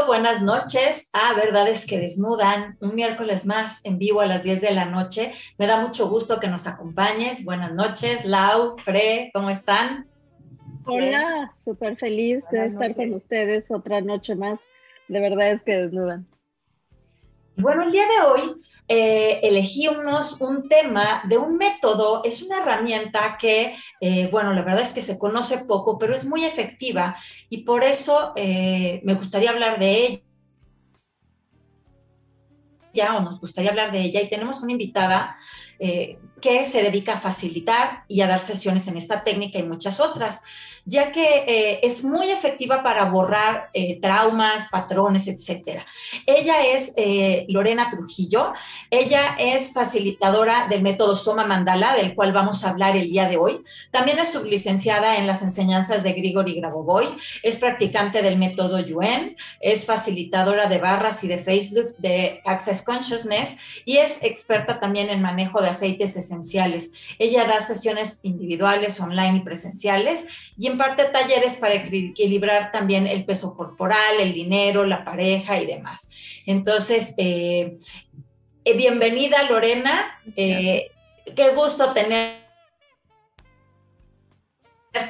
bienvenido, buenas noches a Verdades que Desnudan, un miércoles más en vivo a las 10 de la noche. Me da mucho gusto que nos acompañes. Buenas noches, Lau, Fre, ¿cómo están? Hola, súper feliz de estar con ustedes otra noche más de Verdades que Desnudan. Bueno, el día de hoy eh, elegí unos, un tema de un método, es una herramienta que, eh, bueno, la verdad es que se conoce poco, pero es muy efectiva y por eso eh, me gustaría hablar de ella. Ya o nos gustaría hablar de ella. Y tenemos una invitada que se dedica a facilitar y a dar sesiones en esta técnica y muchas otras ya que eh, es muy efectiva para borrar eh, traumas, patrones, etc. Ella es eh, Lorena Trujillo, ella es facilitadora del método Soma Mandala, del cual vamos a hablar el día de hoy. También es sublicenciada en las enseñanzas de Grigori Grabovoi, es practicante del método Yuen, es facilitadora de barras y de facelift de Access Consciousness y es experta también en manejo de aceites esenciales. Ella da sesiones individuales, online y presenciales y en parte talleres para equilibrar también el peso corporal, el dinero, la pareja y demás. Entonces, eh, eh, bienvenida Lorena, eh, qué gusto tenerte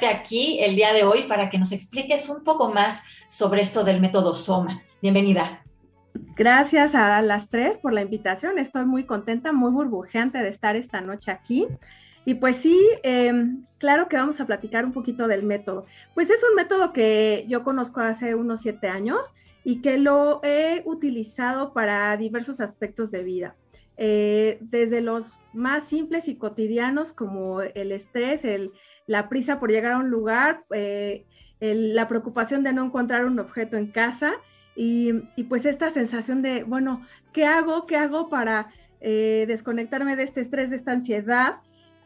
aquí el día de hoy para que nos expliques un poco más sobre esto del método Soma. Bienvenida. Gracias a las tres por la invitación. Estoy muy contenta, muy burbujeante de estar esta noche aquí. Y pues sí, em, claro que vamos a platicar un poquito del método. Pues es un método que yo conozco hace unos siete años y que lo he utilizado para diversos aspectos de vida. Eh, desde los más simples y cotidianos como el estrés, la prisa por llegar a un lugar, eh, la preocupación de no encontrar un objeto en casa y, pues esta sensación de, bueno, ¿qué hago? ¿Qué hago para eh, desconectarme de este estrés, de esta ansiedad?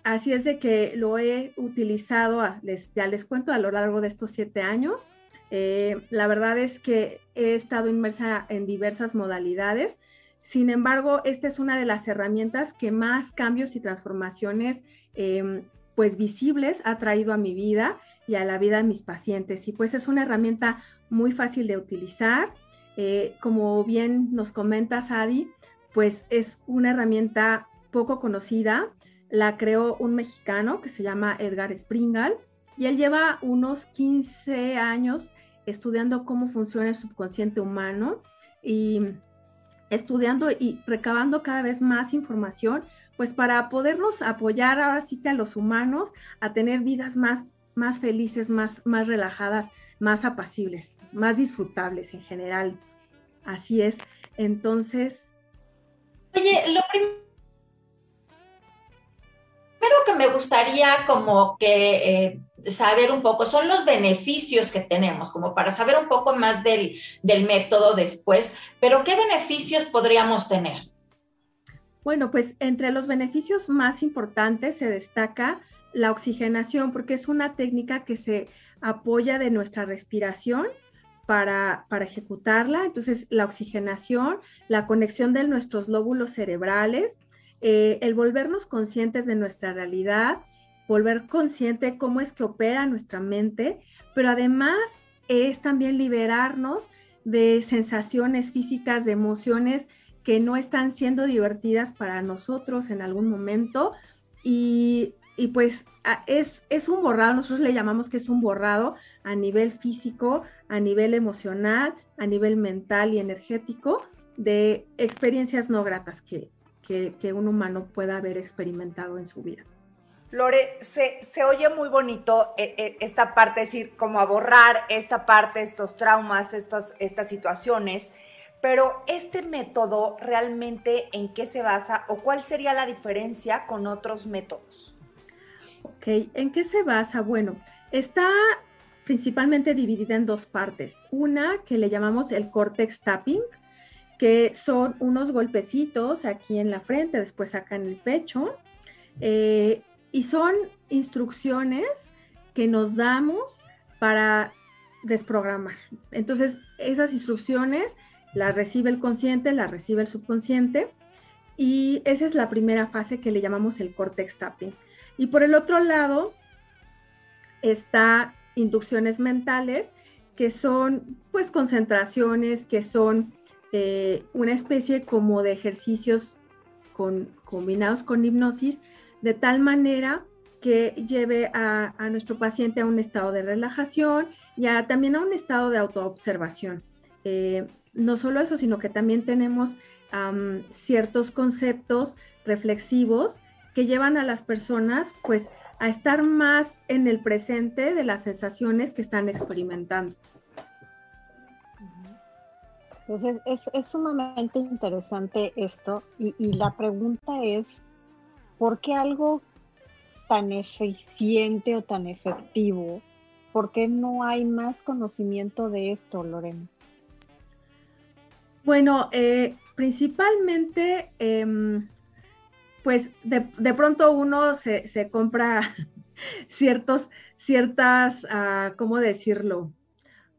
Así es de que lo he utilizado, les, ya les cuento, a lo largo de estos siete años. Eh, la verdad es que he estado inmersa en diversas modalidades. Sin embargo, esta es una de las herramientas que más cambios y transformaciones em, pues visibles ha traído a mi vida y a la vida de mis pacientes. Y pues es una herramienta muy fácil de utilizar. Eh, como bien nos comenta Sadi, pues es una herramienta poco conocida, la creó un mexicano que se llama Edgar Springal y él lleva unos 15 años estudiando cómo funciona el subconsciente humano y estudiando y recabando cada vez más información, pues para podernos apoyar ahora sí que a los humanos a tener vidas más, más felices, más, más relajadas, más apacibles, más disfrutables en general. Así es. Entonces... Oye, lo primero que me gustaría como que eh, saber un poco son los beneficios que tenemos, como para saber un poco más del, del método después, pero ¿qué beneficios podríamos tener? Bueno, pues entre los beneficios más importantes se destaca la oxigenación, porque es una técnica que se apoya de nuestra respiración para, para, ejecutarla. Entonces, la oxigenación, la conexión de nuestros lóbulos cerebrales, eh, el volvernos conscientes de nuestra realidad, volver consciente cómo es que opera nuestra mente, pero además es también liberarnos de sensaciones físicas, de emociones que no están siendo divertidas para nosotros en algún momento. Y, pues es, es un borrado, nosotros le llamamos que es un borrado a nivel físico, a nivel emocional, a nivel mental y energético de experiencias no gratas que, que, un humano pueda haber experimentado en su vida. Lore, se, oye muy bonito eh, eh, esta parte, es decir, como a borrar esta parte, estos traumas, estos, estas situaciones, pero este método realmente en qué se basa o cuál sería la diferencia con otros métodos? Ok, ¿en qué se basa? Bueno, está principalmente dividida en dos partes. Una que le llamamos el cortex tapping, que son unos golpecitos aquí en la frente, después acá en el pecho, eh, y son instrucciones que nos damos para desprogramar. Entonces, esas instrucciones las recibe el consciente, las recibe el subconsciente, y esa es la primera fase que le llamamos el cortex tapping. Y por el otro lado está inducciones mentales, que son pues concentraciones, que son eh, una especie como de ejercicios con, combinados con hipnosis, de tal manera que lleve a, nuestro paciente a un estado de relajación y también a un estado de autoobservación. Eh, no solo eso, sino que también tenemos ciertos conceptos reflexivos que llevan a las personas pues a estar más en el presente de las sensaciones que están experimentando. Entonces es, sumamente interesante esto y, y, la pregunta es, ¿por qué algo tan eficiente o tan efectivo? ¿Por qué no hay más conocimiento de esto, Lorena? Bueno, eh, principalmente, em, pues de, pronto uno se, compra ciertos, ciertas, ah, ¿cómo decirlo?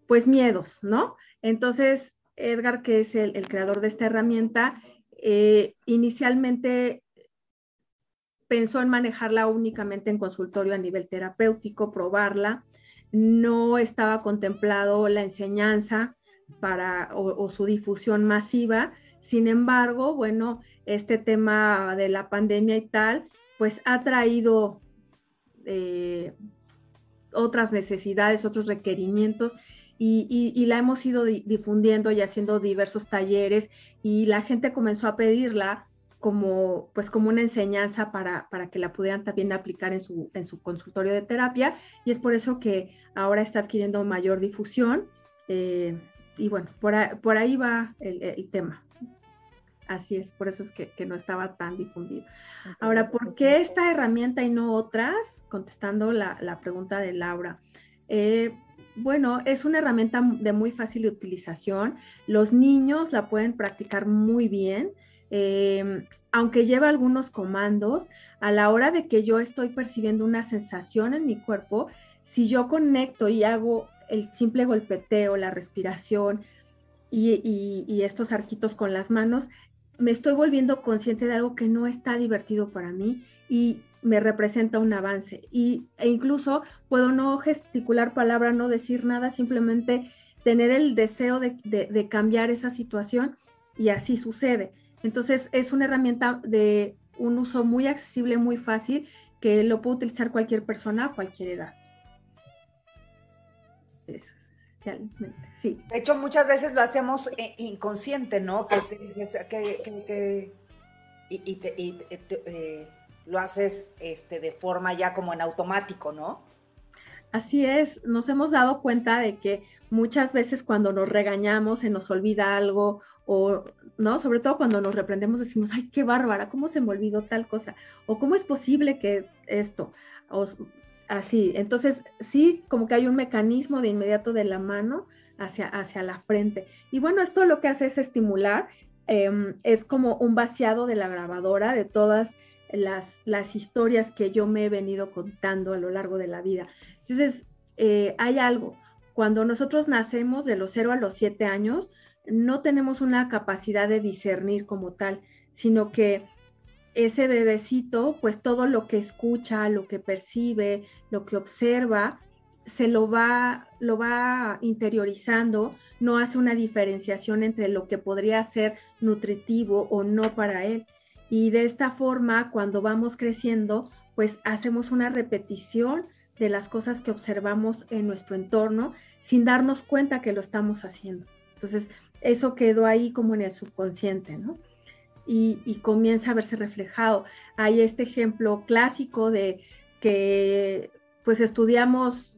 Pues miedos, ¿no? Entonces, Edgar, que es el, creador de esta herramienta, eh, inicialmente pensó en manejarla únicamente en consultorio a nivel terapéutico, probarla. No estaba contemplado la enseñanza para, o, su difusión masiva. Sin embargo, bueno, este tema de la pandemia y tal, pues ha traído eh, otras necesidades, otros requerimientos y, la hemos ido difundiendo y haciendo diversos talleres y la gente comenzó a pedirla como, pues como una enseñanza para, que la pudieran también aplicar en su, en su consultorio de terapia y es por eso que ahora está adquiriendo mayor difusión. Eh, y bueno, por, ahí, va el, tema. Así es, por eso es que, no estaba tan difundido. Ahora, ¿por qué esta herramienta y no otras? Contestando la, pregunta de Laura. Eh, bueno, es una herramienta de muy fácil utilización. Los niños la pueden practicar muy bien. Em, aunque lleva algunos comandos, a la hora de que yo estoy percibiendo una sensación en mi cuerpo, si yo conecto y hago el simple golpeteo, la respiración y, estos arquitos con las manos, me estoy volviendo consciente de algo que no está divertido para mí y me representa un avance. Y, e incluso puedo no gesticular palabra, no decir nada, simplemente tener el deseo de, cambiar esa situación y así sucede. Entonces es una herramienta de un uso muy accesible, muy fácil, que lo puede utilizar cualquier persona a cualquier edad. Sí. De hecho, muchas veces lo hacemos eh, inconsciente, ¿no? Que te dices que, y, te, eh, lo haces este, de forma ya como en automático, ¿no? Así es, nos hemos dado cuenta de que muchas veces cuando nos regañamos se nos olvida algo o, ¿no? Sobre todo cuando nos reprendemos decimos, ay, qué bárbara, ¿cómo se me olvidó tal cosa? O cómo es posible que esto, o, así. Entonces, sí, como que hay un mecanismo de inmediato de la mano hacia, hacia la frente. Y bueno, esto lo que hace es estimular, em, es como un vaciado de la grabadora de todas las, las historias que yo me he venido contando a lo largo de la vida. Entonces, eh, hay algo. Cuando nosotros nacemos de los 0 a los 7 años, no tenemos una capacidad de discernir como tal, sino que ese bebecito, pues todo lo que escucha, lo que percibe, lo que observa, se lo va, lo va interiorizando, no hace una diferenciación entre lo que podría ser nutritivo o no para él. Y de esta forma, cuando vamos creciendo, pues hacemos una repetición de las cosas que observamos en nuestro entorno sin darnos cuenta que lo estamos haciendo. Entonces, eso quedó ahí como en el subconsciente, ¿no? y, comienza a verse reflejado. Hay este ejemplo clásico de que pues estudiamos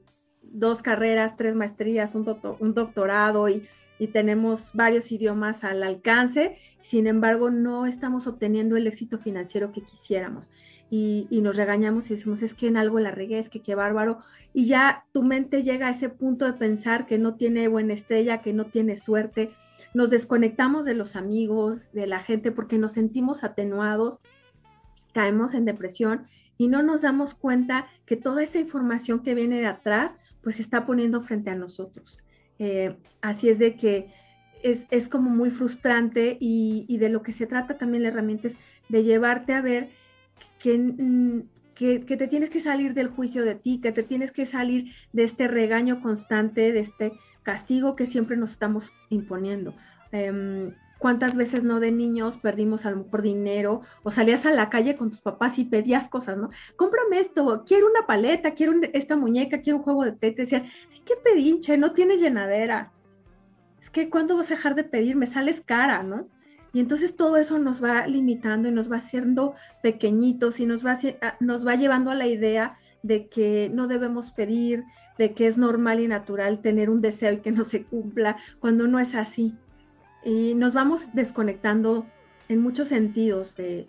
dos carreras, tres maestrías, un, doctorado y, tenemos varios idiomas al alcance, sin embargo no estamos obteniendo el éxito financiero que quisiéramos. Y, y, nos regañamos y decimos, es que en algo la regué, es que qué bárbaro. Y ya tu mente llega a ese punto de pensar que no tiene buena estrella, que no tiene suerte, nos desconectamos de los amigos, de la gente, porque nos sentimos atenuados, caemos en depresión y no nos damos cuenta que toda esa información que viene de atrás, pues está poniendo frente a nosotros. Eh, así es de que es, como muy frustrante y, de lo que se trata también la herramienta es de llevarte a ver que, que, te tienes que salir del juicio de ti, que te tienes que salir de este regaño constante, de este castigo que siempre nos estamos imponiendo. Em, ¿Cuántas veces no de niños perdimos a lo mejor dinero o salías a la calle con tus papás y pedías cosas, ¿no? Cómprame esto, quiero una paleta, quiero esta muñeca, quiero un juego de té. Te decían, ay, qué pedinche, no tienes llenadera. Es que ¿cuándo vas a dejar de pedir? Me sales cara, ¿no? Y entonces todo eso nos va limitando y nos va haciendo pequeñitos y nos va, nos va llevando a la idea de que no debemos pedir, de que es normal y natural tener un deseo y que no se cumpla, cuando no es así. Y nos vamos desconectando en muchos sentidos de,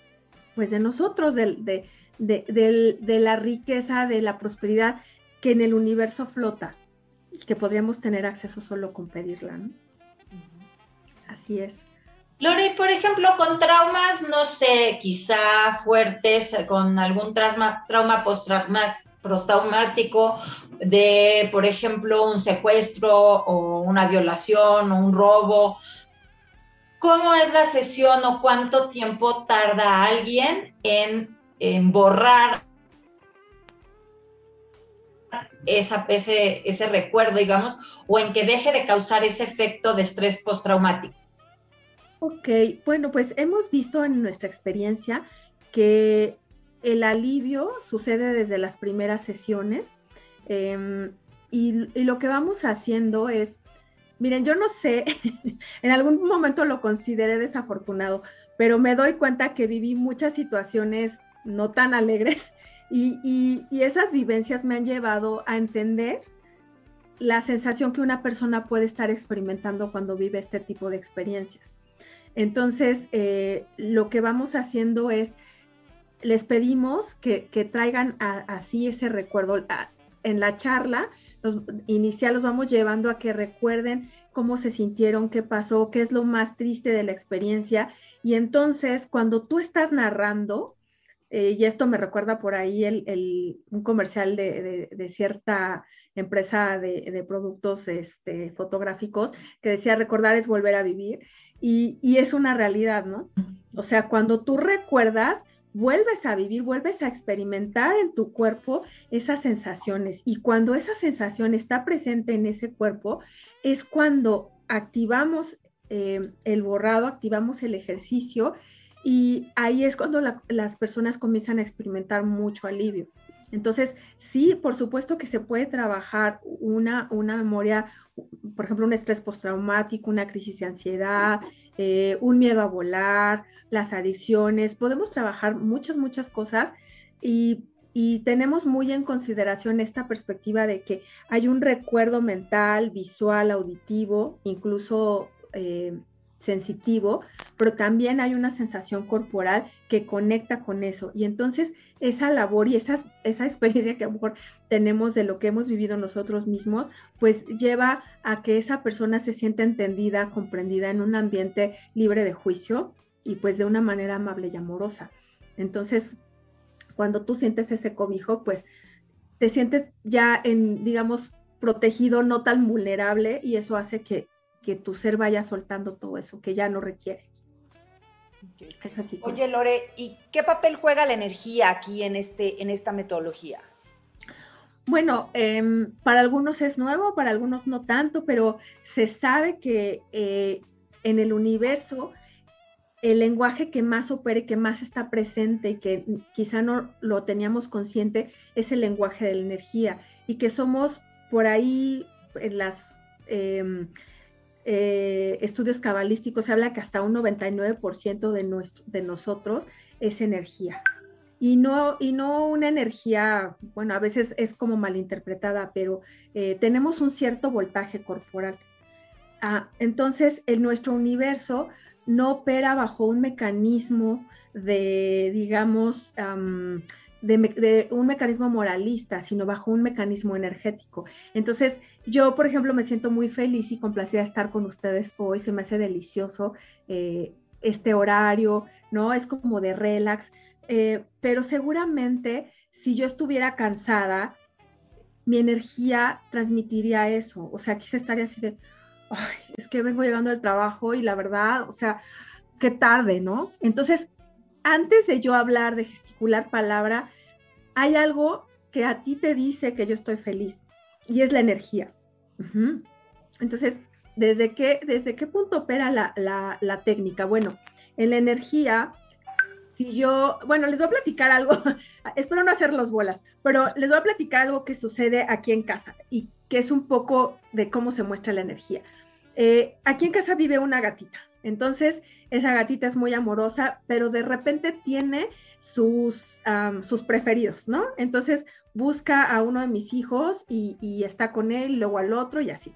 pues de nosotros, de, de, la riqueza, de la prosperidad que en el universo flota y que podríamos tener acceso solo con pedirla. Así es. Lore, por ejemplo, con traumas, no sé, quizá fuertes, con algún trauma, trauma postraumático de, por ejemplo, un secuestro o una violación o un robo. ¿Cómo es la sesión o cuánto tiempo tarda alguien en, borrar esa, ese, ese recuerdo, digamos, o en que deje de causar ese efecto de estrés postraumático? Ok, bueno, pues hemos visto en nuestra experiencia que el alivio sucede desde las primeras sesiones em, y, lo que vamos haciendo es, miren, yo no sé, en algún momento lo consideré desafortunado, pero me doy cuenta que viví muchas situaciones no tan alegres y esas vivencias me han llevado a entender la sensación que una persona puede estar experimentando cuando vive este tipo de experiencias. Entonces, eh, lo que vamos haciendo es, les pedimos que, traigan así ese recuerdo. en la charla los, inicial los vamos llevando a que recuerden cómo se sintieron, qué pasó, qué es lo más triste de la experiencia. Y entonces, cuando tú estás narrando, eh, y esto me recuerda por ahí el, un comercial de, cierta empresa de, productos este, fotográficos que decía recordar es volver a vivir. Y, es una realidad, ¿no? O sea, cuando tú recuerdas, vuelves a vivir, vuelves a experimentar en tu cuerpo esas sensaciones. Y cuando esa sensación está presente en ese cuerpo, es cuando activamos eh, el borrado, activamos el ejercicio y ahí es cuando las personas comienzan a experimentar mucho alivio. Entonces, sí, por supuesto que se puede trabajar una, una memoria, por ejemplo, un estrés postraumático, una crisis de ansiedad, eh, un miedo a volar, las adicciones. Podemos trabajar muchas, muchas cosas y, tenemos muy en consideración esta perspectiva de que hay un recuerdo mental, visual, auditivo, incluso eh, sensitivo, pero también hay una sensación corporal que conecta con eso. Y entonces esa labor y esa, esa experiencia que mejor tenemos de lo que hemos vivido nosotros mismos, pues lleva a que esa persona se sienta entendida, comprendida en un ambiente libre de juicio y pues de una manera amable y amorosa. Entonces, cuando tú sientes ese cobijo, pues te sientes ya en, digamos, protegido, no tan vulnerable y eso hace que que tu ser vaya soltando todo eso que ya no requiere. Es así. Oye, Lore, ¿y qué papel juega la energía aquí en, este, en esta metodología? Bueno, em, para algunos es nuevo, para algunos no tanto, pero se sabe que eh, en el universo el lenguaje que más opera y que más está presente y que quizá no lo teníamos consciente es el lenguaje de la energía y que somos por ahí en las em, eh, estudios cabalísticos se habla que hasta un 99% de, nuestro, de nosotros es energía. Y no, y no una energía, bueno, a veces es como malinterpretada, pero eh, tenemos un cierto voltaje corporal. Ah, entonces, en nuestro universo no opera bajo un mecanismo de, digamos, de, un mecanismo moralista, sino bajo un mecanismo energético. Entonces, yo, por ejemplo, me siento muy feliz y complacida de estar con ustedes hoy, se me hace delicioso eh, este horario, ¿no? Es como de relax, eh, pero seguramente si yo estuviera cansada, mi energía transmitiría eso, o sea, aquí se estaría así de, Ay, es que vengo llegando al trabajo y la verdad, o sea, qué tarde, ¿no? Entonces, antes de yo hablar, de gesticular palabra, hay algo que a ti te dice que yo estoy feliz y es la energía. Entonces, ¿desde qué, ¿desde qué punto opera la, la técnica? Bueno, en la energía, si yo, bueno, les voy a platicar algo, espero no hacer los bolas, pero les voy a platicar algo que sucede aquí en casa y que es un poco de cómo se muestra la energía. Eh, aquí en casa vive una gatita, entonces esa gatita es muy amorosa, pero de repente tiene sus, sus preferidos, ¿no? Entonces busca a uno de mis hijos y, está con él, luego al otro y así.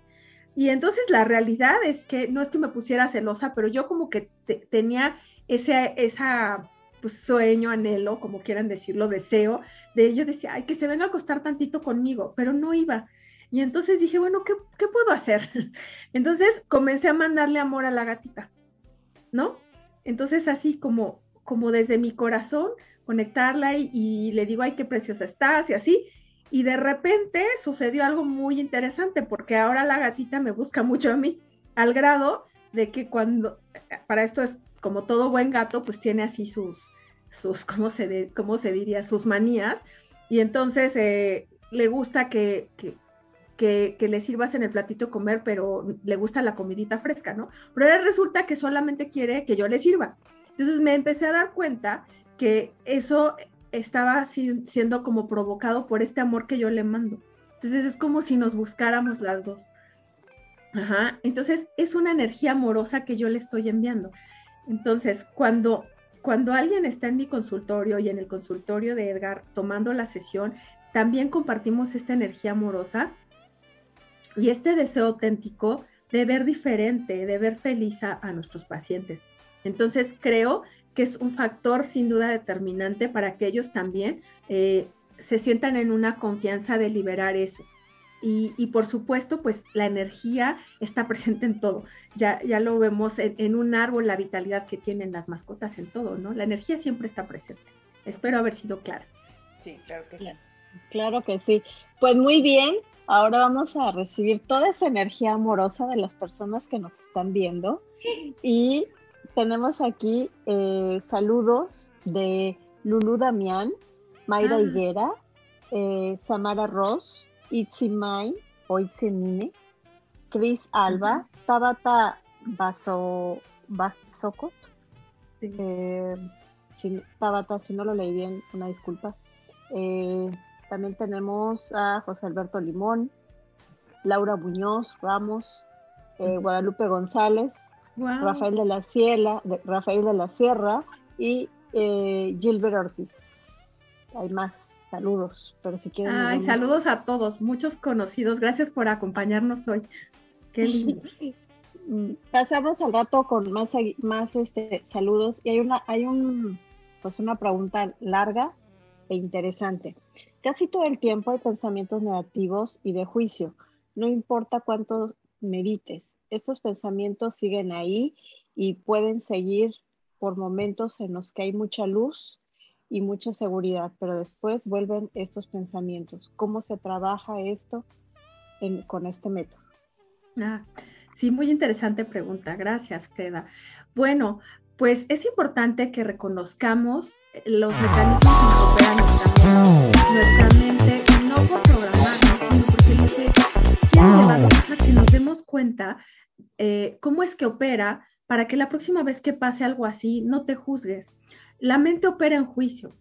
Y entonces la realidad es que no es que me pusiera celosa, pero yo como que tenía ese esa, pues, sueño, anhelo, como quieran decirlo, deseo, de yo decía, ay, que se venga a acostar tantito conmigo, pero no iba. Y entonces dije, bueno, ¿qué, ¿qué, puedo hacer? Entonces comencé a mandarle amor a la gatita, ¿no? Entonces así como, como desde mi corazón, conectarla y, le digo, ay, qué preciosa estás y así. Y de repente sucedió algo muy interesante porque ahora la gatita me busca mucho a mí, al grado de que cuando, para esto es como todo buen gato, pues tiene así sus, sus ¿cómo se, cómo se diría? Sus manías. Y entonces eh, le gusta que, que, que, le sirvas en el platito comer, pero le gusta la comidita fresca, ¿no? Pero resulta que solamente quiere que yo le sirva. Entonces me empecé a dar cuenta que eso estaba siendo como provocado por este amor que yo le mando. Entonces es como si nos buscáramos las dos. Ajá. Entonces es una energía amorosa que yo le estoy enviando. Entonces, cuando, cuando alguien está en mi consultorio y en el consultorio de Edgar tomando la sesión, también compartimos esta energía amorosa y este deseo auténtico de ver diferente, de ver feliz a, nuestros pacientes. Entonces, creo que es un factor sin duda determinante para que ellos también eh, se sientan en una confianza de liberar eso. Y, por supuesto, pues la energía está presente en todo. Ya, ya lo vemos en, un árbol, la vitalidad que tienen las mascotas en todo, ¿no? La energía siempre está presente. Espero haber sido clara. Sí, claro que sí. Claro que sí. Pues muy bien, ahora vamos a recibir toda esa energía amorosa de las personas que nos están viendo. Y tenemos aquí eh, saludos de Lulu Damián, Mayra ah. Higuera, eh, Samara Ross, Itzimai o Itzimine, Chris Alba, Tabata Baso, Basocot. Eh, Tabata, si no lo leí bien, una disculpa. También tenemos a José Alberto Limón, Laura Muñoz Ramos, eh, Guadalupe González, Rafael de la Sierra, Rafael de la Sierra y Gilbert Ortiz. Hay más saludos, pero si quieren. Ay, saludos a todos, muchos conocidos. Gracias por acompañarnos hoy. Qué lindo. Pasamos al rato con más, más este, saludos y hay una, hay un, pues una pregunta larga e interesante. Casi todo el tiempo hay pensamientos negativos y de juicio. No importa cuánto medites, estos pensamientos siguen ahí y pueden seguir por momentos en los que hay mucha luz y mucha seguridad, pero después vuelven estos pensamientos. ¿Cómo se trabaja esto con este método? Ah, sí, muy interesante pregunta. Gracias, Freda. Bueno, pues es importante que reconozcamos los mecanismos que operan nuestra mente, no por programarnos, sino porque quiere llevarnos a que nos demos cuenta eh, cómo es que opera para que la próxima vez que pase algo así no te juzgues la mente opera en juicio,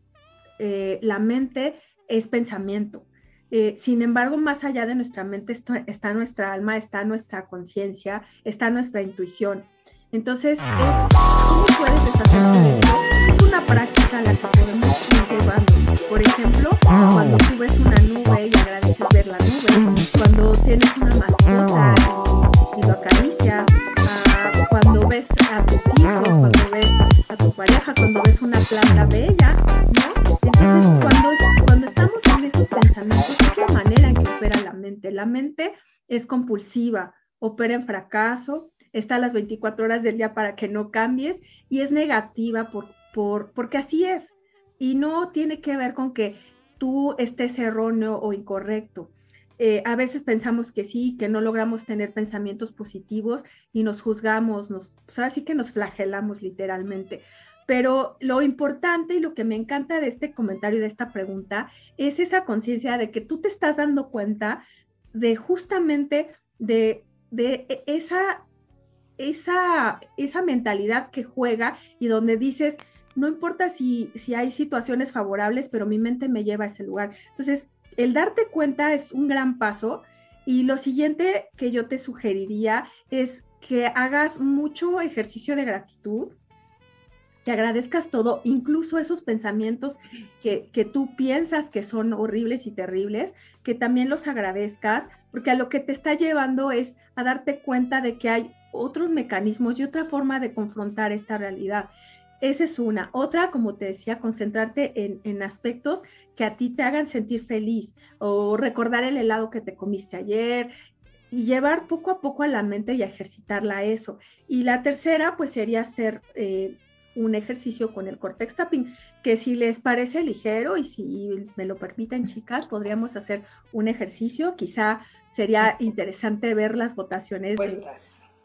eh, la mente es pensamiento. Eh, sin embargo, más allá de nuestra mente está, nuestra alma, está nuestra conciencia, está nuestra intuición. Entonces, ¿cómo puedes deshacerte de eso? Es una práctica la que podemos ir llevando. Por ejemplo, cuando tú ves una nube y agradeces ver la nube, cuando tienes una mascota y, lo acaricias, ah, cuando ves a tus hijos, cuando ves a tu pareja, cuando ves una planta bella, ¿no? Entonces, cuando, cuando estamos en esos pensamientos, es la manera en que opera la mente. La mente es compulsiva, opera en fracaso, está a las 24 horas del día para que no cambies y es negativa por, por, porque así es. Y no tiene que ver con que tú estés erróneo o incorrecto. Eh, a veces pensamos que sí, que no logramos tener pensamientos positivos y nos juzgamos, nos, pues sí que nos flagelamos literalmente. Pero lo importante y lo que me encanta de este comentario y de esta pregunta es esa conciencia de que tú te estás dando cuenta de justamente de, de esa, esa, esa mentalidad que juega y donde dices, no importa si, si hay situaciones favorables, pero mi mente me lleva a ese lugar. Entonces, el darte cuenta es un gran paso y lo siguiente que yo te sugeriría es que hagas mucho ejercicio de gratitud, que agradezcas todo, incluso esos pensamientos que, que, tú piensas que son horribles y terribles, que también los agradezcas, porque a lo que te está llevando es a darte cuenta de que hay otros mecanismos y otra forma de confrontar esta realidad. Esa es una. Otra, como te decía, concentrarte en, en, aspectos que a ti te hagan sentir feliz o recordar el helado que te comiste ayer y llevar poco a poco a la mente y ejercitarla a eso. Y la tercera, pues sería hacer eh, un ejercicio con el cortex tapping, que si les parece ligero y si me lo permiten, chicas, podríamos hacer un ejercicio. Quizá sería interesante ver las votaciones. De,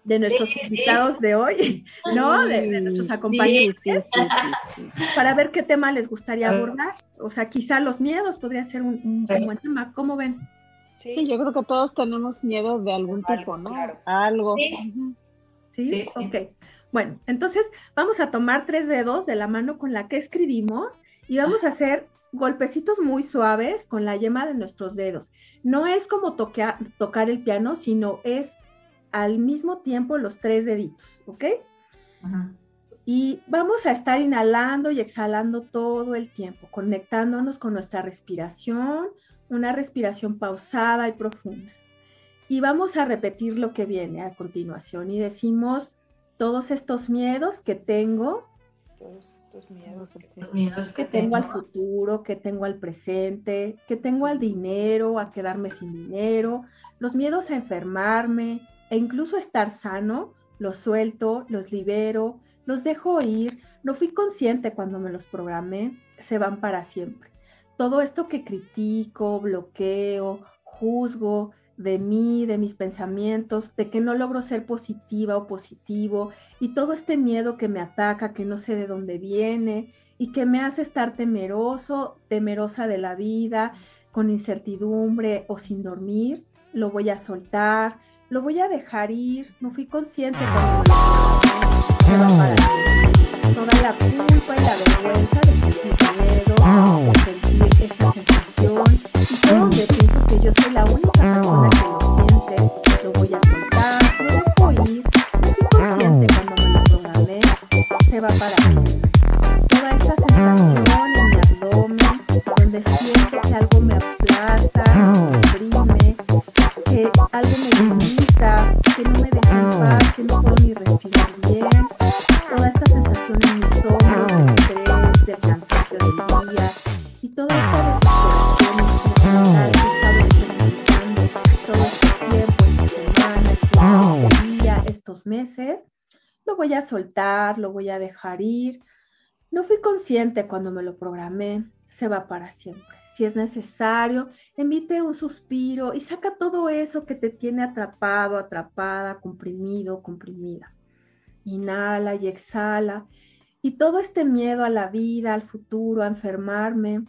de nuestros invitados de hoy, ¿no? De, nuestros acompañantes, para ver qué tema les gustaría ah. abordar. O sea, quizá los miedos podría ser un, buen tema. ¿Cómo ven? Sí. yo creo que todos tenemos miedo de algún tipo, ¿no? Algo. ¿Sí? ok. Bueno, entonces vamos a tomar tres dedos de la mano con la que escribimos y vamos a hacer golpecitos muy suaves con la yema de nuestros dedos. No es como tocar el piano, sino es al mismo tiempo los tres deditos, ¿ok? Y vamos a estar inhalando y exhalando todo el tiempo, conectándonos con nuestra respiración, una respiración pausada y profunda. Y vamos a repetir lo que viene a continuación y decimos todos estos miedos que tengo, todos estos miedos que, tengo, tengo al futuro, que tengo al presente, que tengo al dinero, a quedarme sin dinero, los miedos a enfermarme, e incluso estar sano, los suelto, los libero, los dejo ir, no fui consciente cuando me los programé, se van para siempre. Todo esto que critico, bloqueo, juzgo de mí, de mis pensamientos, de que no logro ser positiva o positivo, y todo este miedo que me ataca, que no sé de dónde viene, y que me hace estar temeroso, temerosa de la vida, con incertidumbre o sin dormir, lo voy a soltar, lo voy a dejar ir, no fui consciente. cuando dejar ir. No fui consciente cuando me lo programé, se va para siempre si es necesario, emite un suspiro y saca todo eso que te tiene atrapado, atrapada, comprimido, comprimida. Inhala y exhala. Y todo este miedo a la vida, al futuro, a enfermarme,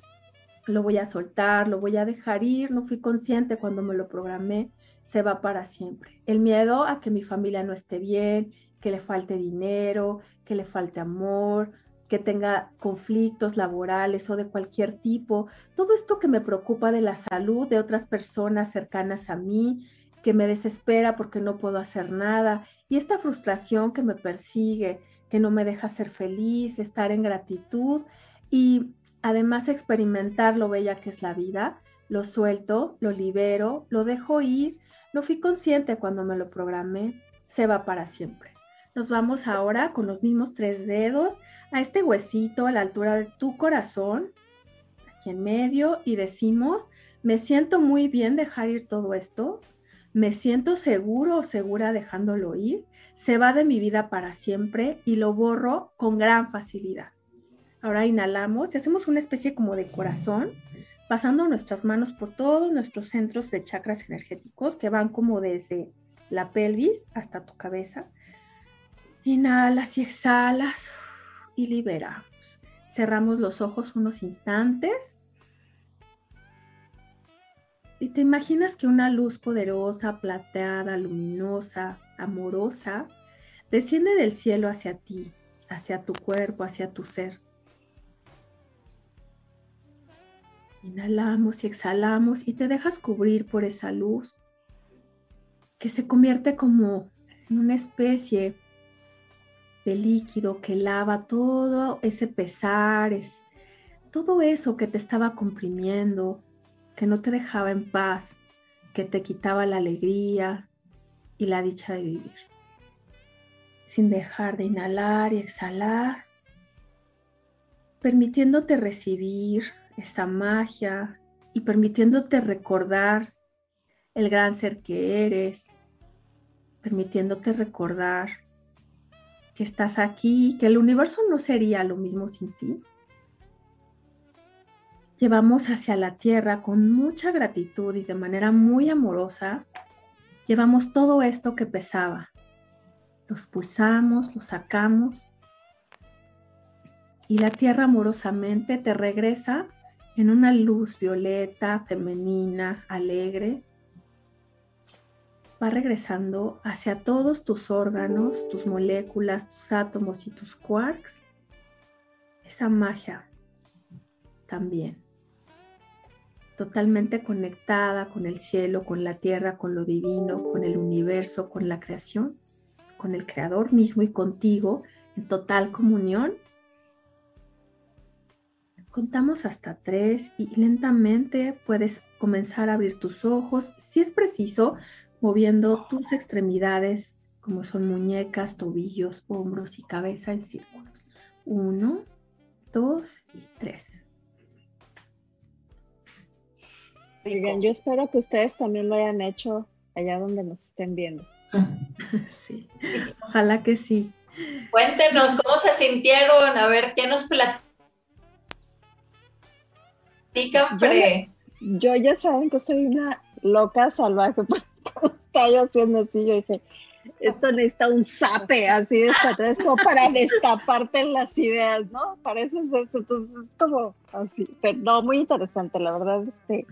lo voy a soltar, lo voy a dejar ir, no fui consciente cuando me lo programé, se va para siempre. El miedo a que mi familia no esté bien, que le falte dinero, que le falte amor, que tenga conflictos laborales o de cualquier tipo, todo esto que me preocupa de la salud de otras personas cercanas a mí, que me desespera porque no puedo hacer nada, y esta frustración que me persigue, que no me deja ser feliz, estar en gratitud y además experimentar lo bella que es la vida, lo suelto, lo libero, lo dejo ir, no fui consciente cuando me lo programé, se va para siempre. Nos vamos ahora con los mismos tres dedos a este huesito a la altura de tu corazón, aquí en medio, y decimos, me siento muy bien dejar ir todo esto, me siento seguro o segura dejándolo ir, se va de mi vida para siempre y lo borro con gran facilidad. Ahora inhalamos y hacemos una especie como de corazón, pasando nuestras manos por todos nuestros centros de chakras energéticos que van como desde la pelvis hasta tu cabeza. Inhalas y exhalas y liberamos. Cerramos los ojos unos instantes y te imaginas que una luz poderosa, plateada, luminosa, amorosa, desciende del cielo hacia ti, hacia tu cuerpo, hacia tu ser. Inhalamos y exhalamos y te dejas cubrir por esa luz que se convierte como en una especie de líquido que lava todo ese pesar, es, todo eso que te estaba comprimiendo, que no te dejaba en paz, que te quitaba la alegría y la dicha de vivir. Sin dejar de inhalar y exhalar, permitiéndote recibir esa magia y permitiéndote recordar el gran ser que eres, permitiéndote recordar que estás aquí, que el universo no sería lo mismo sin ti, llevamos hacia la tierra con mucha gratitud y de manera muy amorosa, llevamos todo esto que pesaba. Los pulsamos, los sacamos y la tierra amorosamente te regresa en una luz violeta, femenina, alegre. Va regresando hacia todos tus órganos, tus moléculas, tus átomos y tus quarks. Esa magia también totalmente conectada con el cielo, con la tierra, con lo divino, con el universo, con la creación, con el creador mismo y contigo en total comunión. Contamos hasta tres y lentamente puedes comenzar a abrir tus ojos, si es preciso, moviendo tus extremidades como son muñecas, tobillos, hombros y cabeza en círculos. Uno, dos y tres. yo espero que ustedes también lo hayan hecho allá donde nos estén viendo. Sí, ojalá que sí. Cuéntenos cómo se sintieron, a ver qué nos platican. Yo, ya saben que soy una loca salvaje, estaba yo haciendo así, yo dije, esto necesita un zape así de es como para destaparte las ideas, ¿no? Para eso es esto, entonces es como así, pero no, muy interesante, la verdad, este,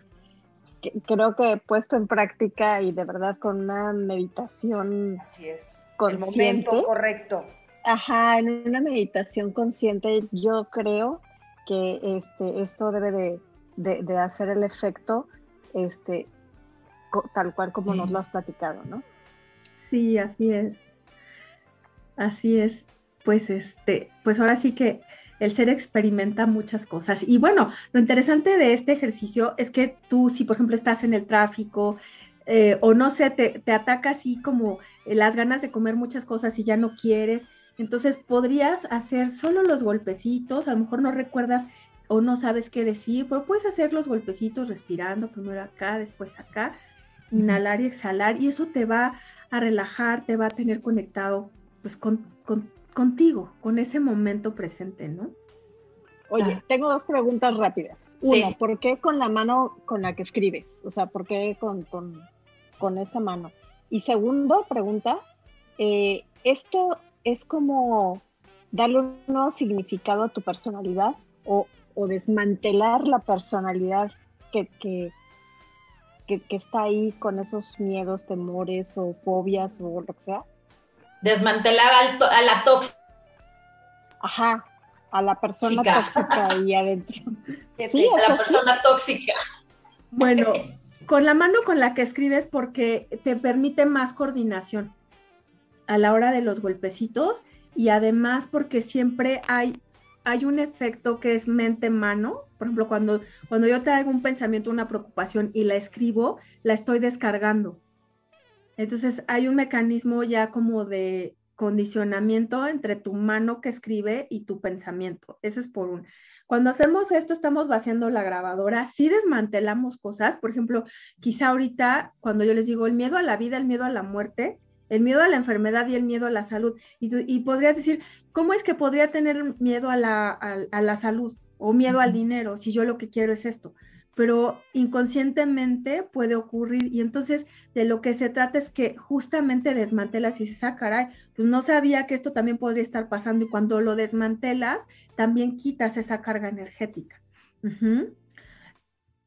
creo que he puesto en práctica y de verdad con una meditación Así es. consciente. El correcto. Ajá, en una meditación consciente yo creo que este, esto debe de, hacer el efecto este, tal cual como nos lo has platicado, ¿no? Sí, así es. Así es. Pues este, pues ahora sí que el ser experimenta muchas cosas. Y bueno, lo interesante de este ejercicio es que tú, si por ejemplo estás en el tráfico eh, o no sé, te, te ataca así como las ganas de comer muchas cosas y ya no quieres, entonces podrías hacer solo los golpecitos, a lo mejor no recuerdas o no sabes qué decir, pero puedes hacer los golpecitos respirando, primero acá, después acá, inhalar y exhalar, y eso te va a relajar, te va a tener conectado pues con, con contigo, con ese momento presente, ¿no? Oye, ah. tengo dos preguntas rápidas. Uno, ¿por qué con la mano con la que escribes? O sea, ¿por qué con, con, esa mano? Y segundo, pregunta, eh, ¿esto es como darle un nuevo significado a tu personalidad o, desmantelar la personalidad que, que, está ahí con esos miedos, temores o fobias o lo que sea? desmantelar a la tóxica. Ajá, a la persona tóxica ahí adentro. Sí, a la persona tóxica. Bueno, con la mano con la que escribes porque te permite más coordinación a la hora de los golpecitos y además porque siempre hay, hay un efecto que es mente-mano. Por ejemplo, cuando, cuando yo traigo un pensamiento, una preocupación y la escribo, la estoy descargando. Entonces hay un mecanismo ya como de condicionamiento entre tu mano que escribe y tu pensamiento. Ese es por un. Cuando hacemos esto, estamos vaciando la grabadora, sí desmantelamos cosas, por ejemplo, quizá ahorita cuando yo les digo el miedo a la vida, el miedo a la muerte, el miedo a la enfermedad y el miedo a la salud, y, podrías decir, ¿cómo es que podría tener miedo a la, a la salud o miedo al dinero si yo lo que quiero es esto? pero inconscientemente puede ocurrir y entonces de lo que se trata es que justamente desmantelas y dices, ah, caray, pues no sabía que esto también podría estar pasando y cuando lo desmantelas, también quitas esa carga energética.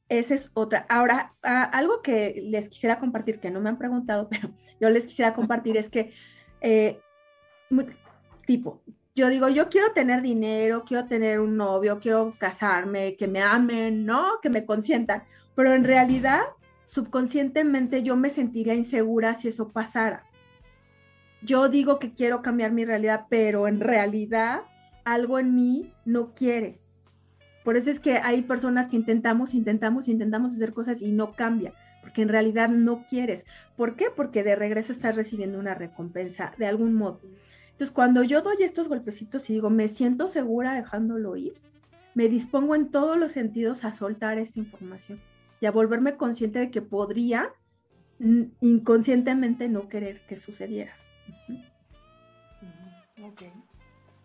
Esa es otra. Ahora, algo que les quisiera compartir, que no me han preguntado, pero yo les quisiera compartir es que, eh, tipo, yo digo, yo quiero tener dinero, quiero tener un novio, quiero casarme, que me amen, ¿no? Que me consientan. Pero en realidad, subconscientemente yo me sentiría insegura si eso pasara. Yo digo que quiero cambiar mi realidad, pero en realidad algo en mí no quiere. Por eso es que hay personas que intentamos, intentamos, intentamos hacer cosas y no cambia, porque en realidad no quieres. ¿Por qué? Porque de regreso estás recibiendo una recompensa de algún modo. Entonces, cuando yo doy estos golpecitos y digo, me siento segura dejándolo ir, me dispongo en todos los sentidos a soltar esta información y a volverme consciente de que podría inconscientemente no querer que sucediera. Ok.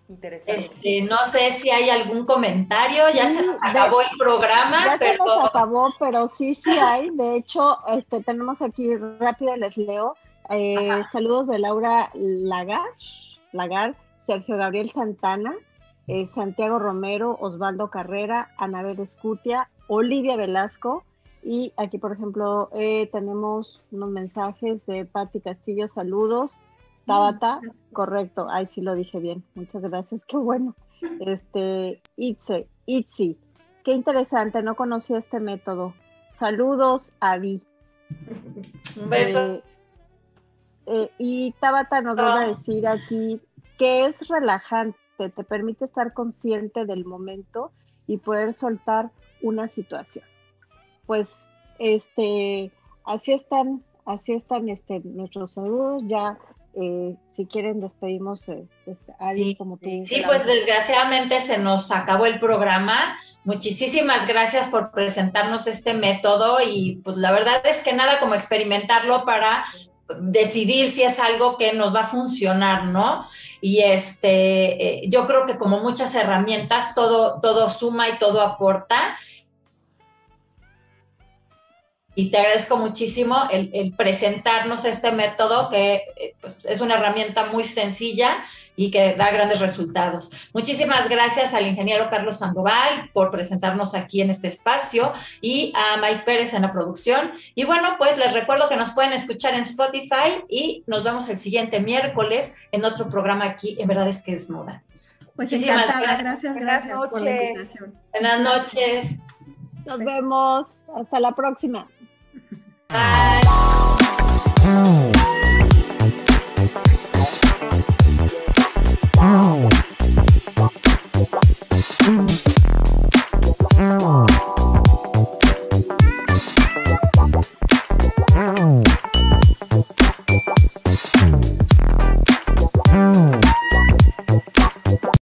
Interesante. Este, no sé si hay algún comentario, ya se nos acabó el programa. Ya se nos acabó, pero sí, sí hay. De hecho, este, tenemos aquí, rápido les leo. Eh, saludos de Laura Lagar. Lagar, Sergio Gabriel Santana, eh, Santiago Romero, Osvaldo Carrera, Anabel Escutia, Olivia Velasco. Y aquí, por ejemplo, eh, tenemos unos mensajes de Patti Castillo, saludos. Tabata, correcto, ay sí lo dije bien, muchas gracias, qué bueno. Este, Itze, Itzi, qué interesante, no conocía este método. Saludos, Avi. Un beso. Eh, eh, y Tabata nos va a ah. decir aquí que es relajante, te permite estar consciente del momento y poder soltar una situación. Pues, este, así están, así están este, nuestros saludos. Ya, eh, si quieren, despedimos eh, a sí, como tú. Sí, pues desgraciadamente se nos acabó el programa. Muchísimas gracias por presentarnos este método y pues la verdad es que nada como experimentarlo para decidir si es algo que nos va a funcionar, ¿no? Y este, eh, yo creo que como muchas herramientas, todo, todo suma y todo aporta. Y te agradezco muchísimo el, presentarnos este método, que eh, pues, es una herramienta muy sencilla y que da grandes resultados. Muchísimas gracias al ingeniero Carlos Sandoval por presentarnos aquí en este espacio y a Mike Pérez en la producción. Y bueno, pues les recuerdo que nos pueden escuchar en Spotify y nos vemos el siguiente miércoles en otro programa aquí en Verdad es que es moda. Muchísimas gracias. gracias. Buenas noches. Buenas noches. Nos vemos. Hasta la próxima. Bye.